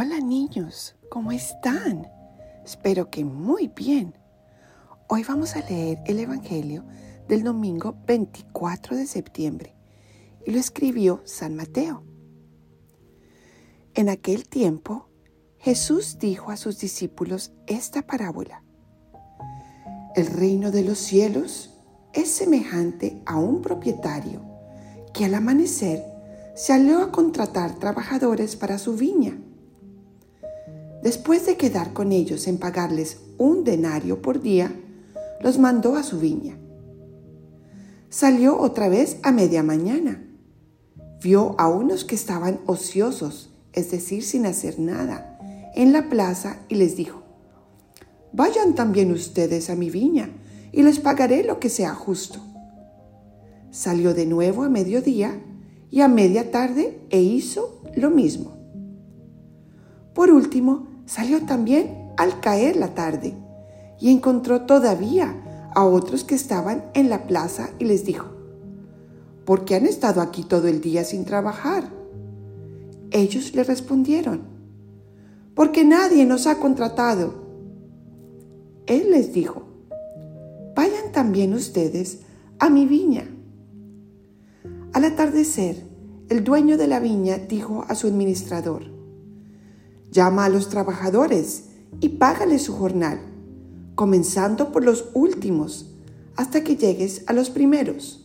Hola niños, ¿cómo están? Espero que muy bien. Hoy vamos a leer el Evangelio del domingo 24 de septiembre y lo escribió San Mateo. En aquel tiempo, Jesús dijo a sus discípulos esta parábola. El reino de los cielos es semejante a un propietario que al amanecer salió a contratar trabajadores para su viña Después de quedar con ellos en pagarles un denario por día, los mandó a su viña. Salió otra vez a media mañana. Vio a unos que estaban ociosos, es decir, sin hacer nada, en la plaza y les dijo, Vayan también ustedes a mi viña y les pagaré lo que sea justo. Salió de nuevo a mediodía y a media tarde e hizo lo mismo. Por último, salió también al caer la tarde y encontró todavía a otros que estaban en la plaza y les dijo, ¿por qué han estado aquí todo el día sin trabajar? Ellos le respondieron, porque nadie nos ha contratado. Él les dijo, vayan también ustedes a mi viña. Al atardecer, el dueño de la viña dijo a su administrador, Llama a los trabajadores y págale su jornal, comenzando por los últimos hasta que llegues a los primeros.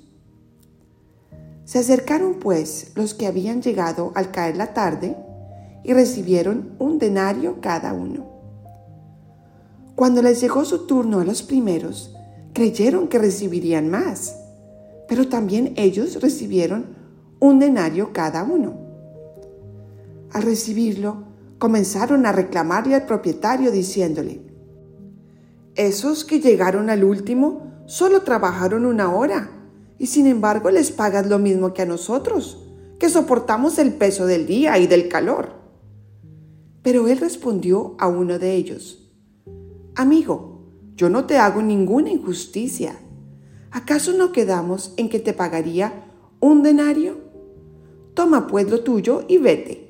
Se acercaron pues los que habían llegado al caer la tarde y recibieron un denario cada uno. Cuando les llegó su turno a los primeros, creyeron que recibirían más, pero también ellos recibieron un denario cada uno. Al recibirlo, comenzaron a reclamarle al propietario diciéndole, esos que llegaron al último solo trabajaron una hora y sin embargo les pagas lo mismo que a nosotros, que soportamos el peso del día y del calor. Pero él respondió a uno de ellos, Amigo, yo no te hago ninguna injusticia. ¿Acaso no quedamos en que te pagaría un denario? Toma pues lo tuyo y vete.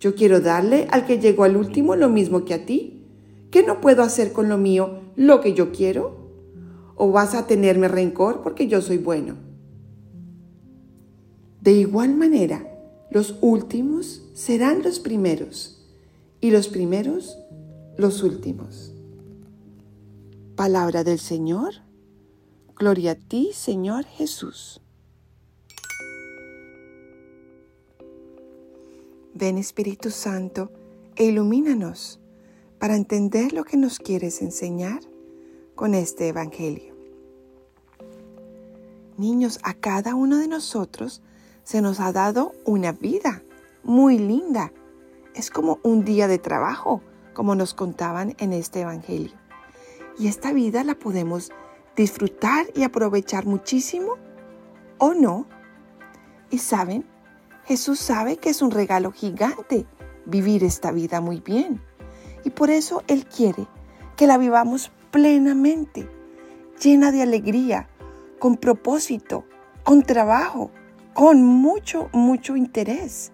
Yo quiero darle al que llegó al último lo mismo que a ti. ¿Qué no puedo hacer con lo mío lo que yo quiero? ¿O vas a tenerme rencor porque yo soy bueno? De igual manera, los últimos serán los primeros y los primeros los últimos. Palabra del Señor. Gloria a ti, Señor Jesús. Ven Espíritu Santo e ilumínanos para entender lo que nos quieres enseñar con este Evangelio. Niños, a cada uno de nosotros se nos ha dado una vida muy linda. Es como un día de trabajo, como nos contaban en este Evangelio. Y esta vida la podemos disfrutar y aprovechar muchísimo o no. Y saben, Jesús sabe que es un regalo gigante vivir esta vida muy bien. Y por eso Él quiere que la vivamos plenamente, llena de alegría, con propósito, con trabajo, con mucho, mucho interés.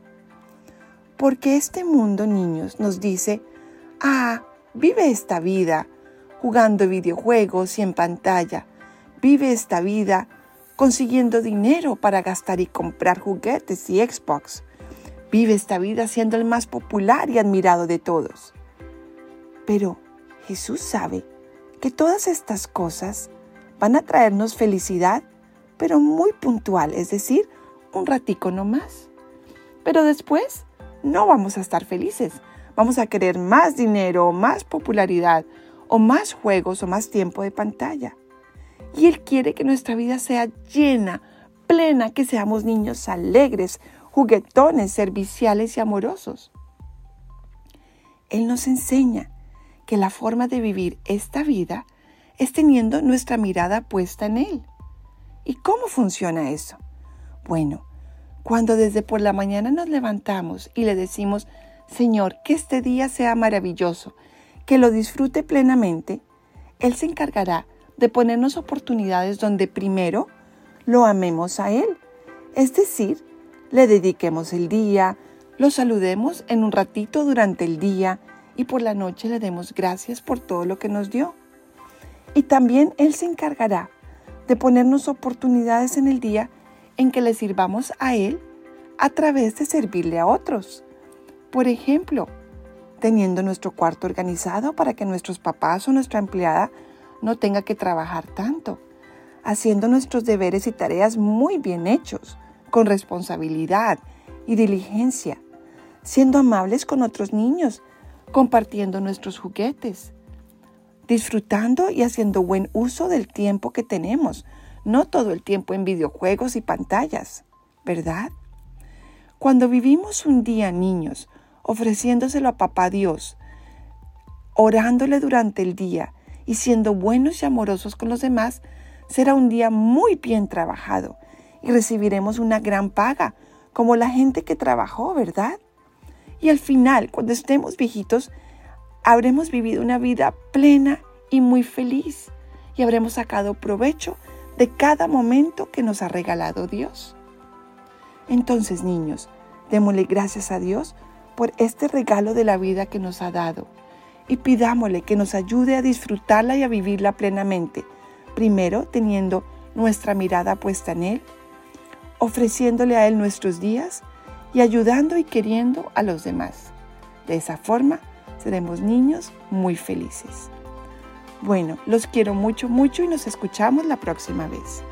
Porque este mundo, niños, nos dice, ah, vive esta vida jugando videojuegos y en pantalla. Vive esta vida consiguiendo dinero para gastar y comprar juguetes y Xbox. Vive esta vida siendo el más popular y admirado de todos. Pero Jesús sabe que todas estas cosas van a traernos felicidad, pero muy puntual, es decir, un ratico no más. Pero después no vamos a estar felices. Vamos a querer más dinero, más popularidad, o más juegos o más tiempo de pantalla. Y Él quiere que nuestra vida sea llena, plena, que seamos niños alegres, juguetones, serviciales y amorosos. Él nos enseña que la forma de vivir esta vida es teniendo nuestra mirada puesta en Él. ¿Y cómo funciona eso? Bueno, cuando desde por la mañana nos levantamos y le decimos, Señor, que este día sea maravilloso, que lo disfrute plenamente, Él se encargará de ponernos oportunidades donde primero lo amemos a Él. Es decir, le dediquemos el día, lo saludemos en un ratito durante el día y por la noche le demos gracias por todo lo que nos dio. Y también Él se encargará de ponernos oportunidades en el día en que le sirvamos a Él a través de servirle a otros. Por ejemplo, teniendo nuestro cuarto organizado para que nuestros papás o nuestra empleada no tenga que trabajar tanto, haciendo nuestros deberes y tareas muy bien hechos, con responsabilidad y diligencia, siendo amables con otros niños, compartiendo nuestros juguetes, disfrutando y haciendo buen uso del tiempo que tenemos, no todo el tiempo en videojuegos y pantallas, ¿verdad? Cuando vivimos un día, niños, ofreciéndoselo a Papá Dios, orándole durante el día y siendo buenos y amorosos con los demás, será un día muy bien trabajado y recibiremos una gran paga, como la gente que trabajó, ¿verdad? Y al final, cuando estemos viejitos, habremos vivido una vida plena y muy feliz y habremos sacado provecho de cada momento que nos ha regalado Dios. Entonces, niños, démosle gracias a Dios por este regalo de la vida que nos ha dado y pidámosle que nos ayude a disfrutarla y a vivirla plenamente, primero teniendo nuestra mirada puesta en Él, ofreciéndole a Él nuestros días y ayudando y queriendo a los demás. De esa forma seremos niños muy felices. Bueno, los quiero mucho, mucho y nos escuchamos la próxima vez.